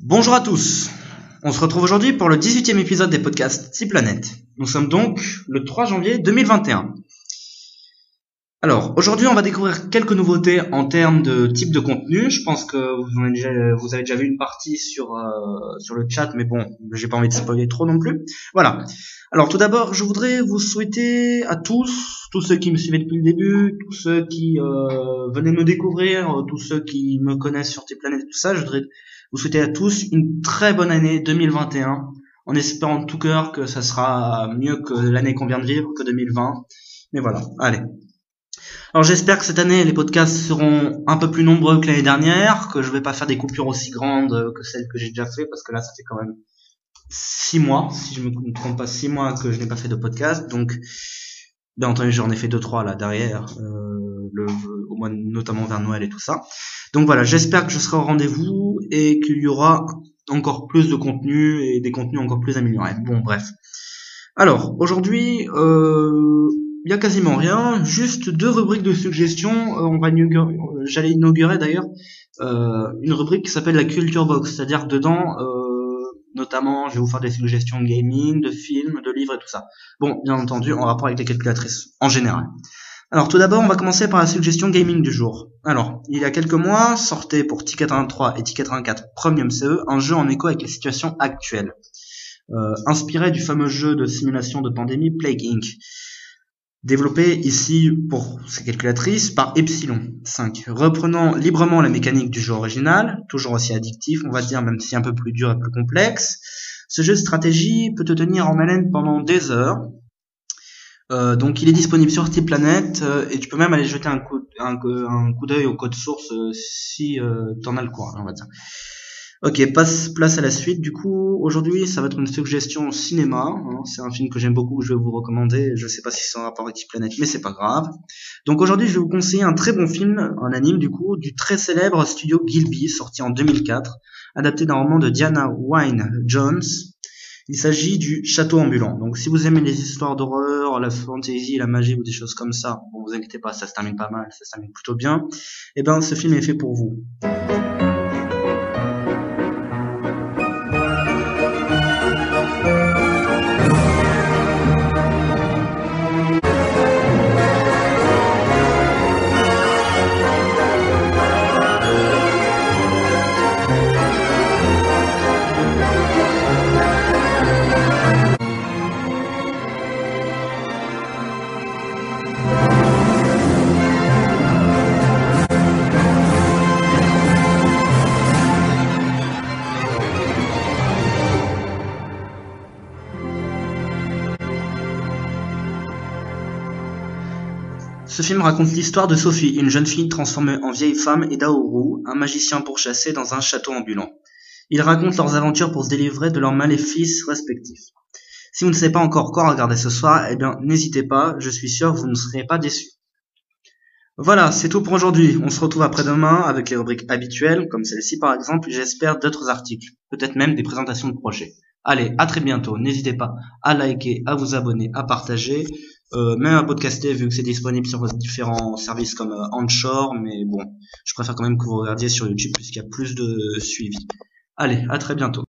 Bonjour à tous. On se retrouve aujourd'hui pour le 18e épisode des podcasts 6 planètes. Nous sommes donc le 3 janvier 2021. Alors, aujourd'hui, on va découvrir quelques nouveautés en termes de type de contenu. Je pense que vous, avez déjà, vu une partie sur euh, sur le chat, mais bon, j'ai pas envie de spoiler trop non plus. Voilà. Alors, tout d'abord, je voudrais vous souhaiter à tous, tous ceux qui me suivaient depuis le début, tous ceux qui euh, venaient me découvrir, tous ceux qui me connaissent sur tes planètes, tout ça, je voudrais vous souhaiter à tous une très bonne année 2021, en espérant de tout cœur que ça sera mieux que l'année qu'on vient de vivre, que 2020. Mais voilà, allez, alors j'espère que cette année les podcasts seront un peu plus nombreux que l'année dernière, que je vais pas faire des coupures aussi grandes que celles que j'ai déjà fait, parce que là ça fait quand même six mois, si je me trompe pas, six mois que je n'ai pas fait de podcast, donc bien entendu j'en ai fait deux trois là derrière, euh, le, au moins notamment vers Noël et tout ça. Donc voilà, j'espère que je serai au rendez-vous et qu'il y aura encore plus de contenu et des contenus encore plus améliorés. Bon bref. Alors aujourd'hui, euh, il y a quasiment rien, juste deux rubriques de suggestions. Euh, on va euh, j'allais inaugurer d'ailleurs euh, une rubrique qui s'appelle la culture box, c'est-à-dire dedans, notamment, je vais vous faire des suggestions de gaming, de films, de livres et tout ça. Bon, bien entendu, en rapport avec les calculatrices en général. Alors tout d'abord, on va commencer par la suggestion gaming du jour. Alors, il y a quelques mois, sortait pour T83 et T84 Premium CE un jeu en écho avec les situations actuelles. inspiré du fameux jeu de simulation de pandémie Plague Inc développé ici pour ces calculatrices par Epsilon 5, reprenant librement la mécanique du jeu original, toujours aussi addictif, on va dire, même si un peu plus dur et plus complexe. Ce jeu de stratégie peut te tenir en haleine pendant des heures. Euh, donc il est disponible sur Steam euh, et tu peux même aller jeter un coup, un, coup d'œil au code source euh, si t'en as le courage, on va dire. Ok, passe place à la suite. Du coup, aujourd'hui, ça va être une suggestion cinéma. Hein. C'est un film que j'aime beaucoup, que je vais vous recommander. Je sais pas si c'est en rapport avec Planète, mais c'est pas grave. Donc aujourd'hui, je vais vous conseiller un très bon film, un anime du coup, du très célèbre studio Gilby, sorti en 2004, adapté d'un roman de Diana Wynne Jones. Il s'agit du Château ambulant. Donc si vous aimez les histoires d'horreur, la fantasy, la magie ou des choses comme ça, bon, vous inquiétez pas, ça se termine pas mal, ça se termine plutôt bien. Eh ben, ce film est fait pour vous. Ce film raconte l'histoire de Sophie, une jeune fille transformée en vieille femme, et d'Aoru, un magicien pourchassé dans un château ambulant. Ils racontent leurs aventures pour se délivrer de leurs maléfices respectifs. Si vous ne savez pas encore quoi regarder ce soir, eh bien n'hésitez pas, je suis sûr vous ne serez pas déçus. Voilà, c'est tout pour aujourd'hui. On se retrouve après-demain avec les rubriques habituelles, comme celle-ci par exemple, j'espère d'autres articles, peut-être même des présentations de projets. Allez, à très bientôt. N'hésitez pas à liker, à vous abonner, à partager. Euh, même à podcaster vu que c'est disponible sur différents services comme euh, Anchor, mais bon, je préfère quand même que vous regardiez sur YouTube puisqu'il y a plus de suivi. Allez, à très bientôt.